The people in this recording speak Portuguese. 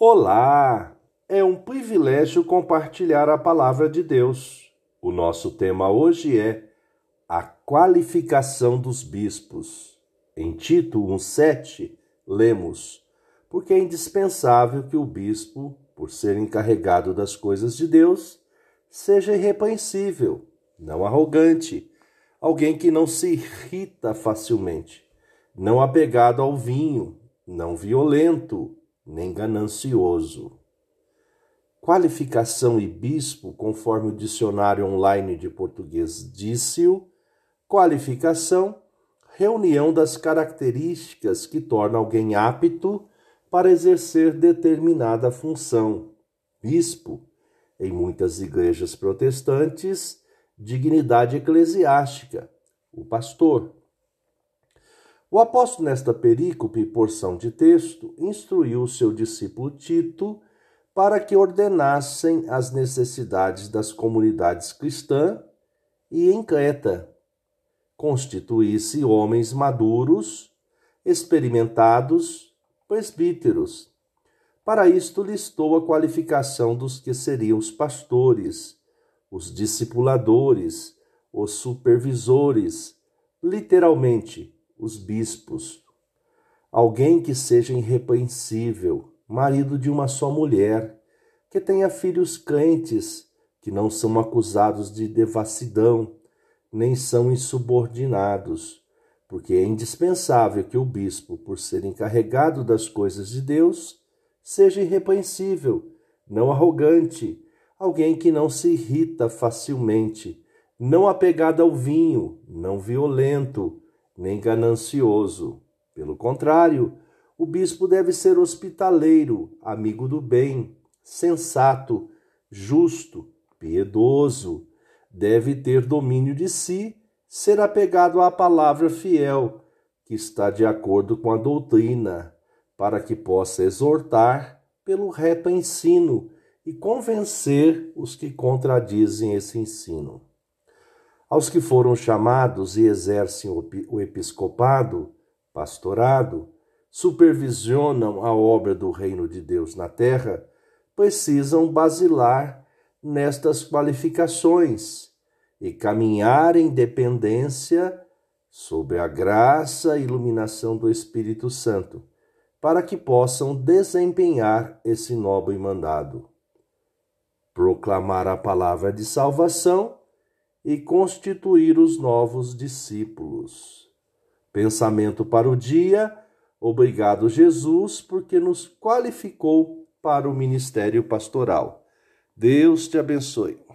Olá! É um privilégio compartilhar a palavra de Deus. O nosso tema hoje é a qualificação dos bispos. Em Tito 1,7, lemos: Porque é indispensável que o bispo, por ser encarregado das coisas de Deus, seja irrepreensível, não arrogante, alguém que não se irrita facilmente, não apegado ao vinho, não violento nem ganancioso. Qualificação e bispo, conforme o dicionário online de português disse-o, qualificação, reunião das características que torna alguém apto para exercer determinada função. Bispo, em muitas igrejas protestantes, dignidade eclesiástica, o pastor. O apóstolo, nesta perícope porção de texto, instruiu seu discípulo Tito para que ordenassem as necessidades das comunidades cristã e em Creta, constituísse homens maduros, experimentados, presbíteros. Para isto listou a qualificação dos que seriam os pastores, os discipuladores, os supervisores, literalmente, os bispos. Alguém que seja irrepreensível, marido de uma só mulher, que tenha filhos crentes, que não são acusados de devassidão, nem são insubordinados, porque é indispensável que o bispo, por ser encarregado das coisas de Deus, seja irrepreensível, não arrogante, alguém que não se irrita facilmente, não apegado ao vinho, não violento, nem ganancioso. Pelo contrário, o bispo deve ser hospitaleiro, amigo do bem, sensato, justo, piedoso, deve ter domínio de si, ser apegado à palavra fiel, que está de acordo com a doutrina, para que possa exortar pelo reto ensino e convencer os que contradizem esse ensino. Aos que foram chamados e exercem o episcopado, pastorado, supervisionam a obra do reino de Deus na terra, precisam basilar nestas qualificações e caminhar em dependência sob a graça e iluminação do Espírito Santo, para que possam desempenhar esse nobre mandado. Proclamar a palavra de salvação e constituir os novos discípulos. Pensamento para o dia. Obrigado, Jesus, porque nos qualificou para o ministério pastoral. Deus te abençoe.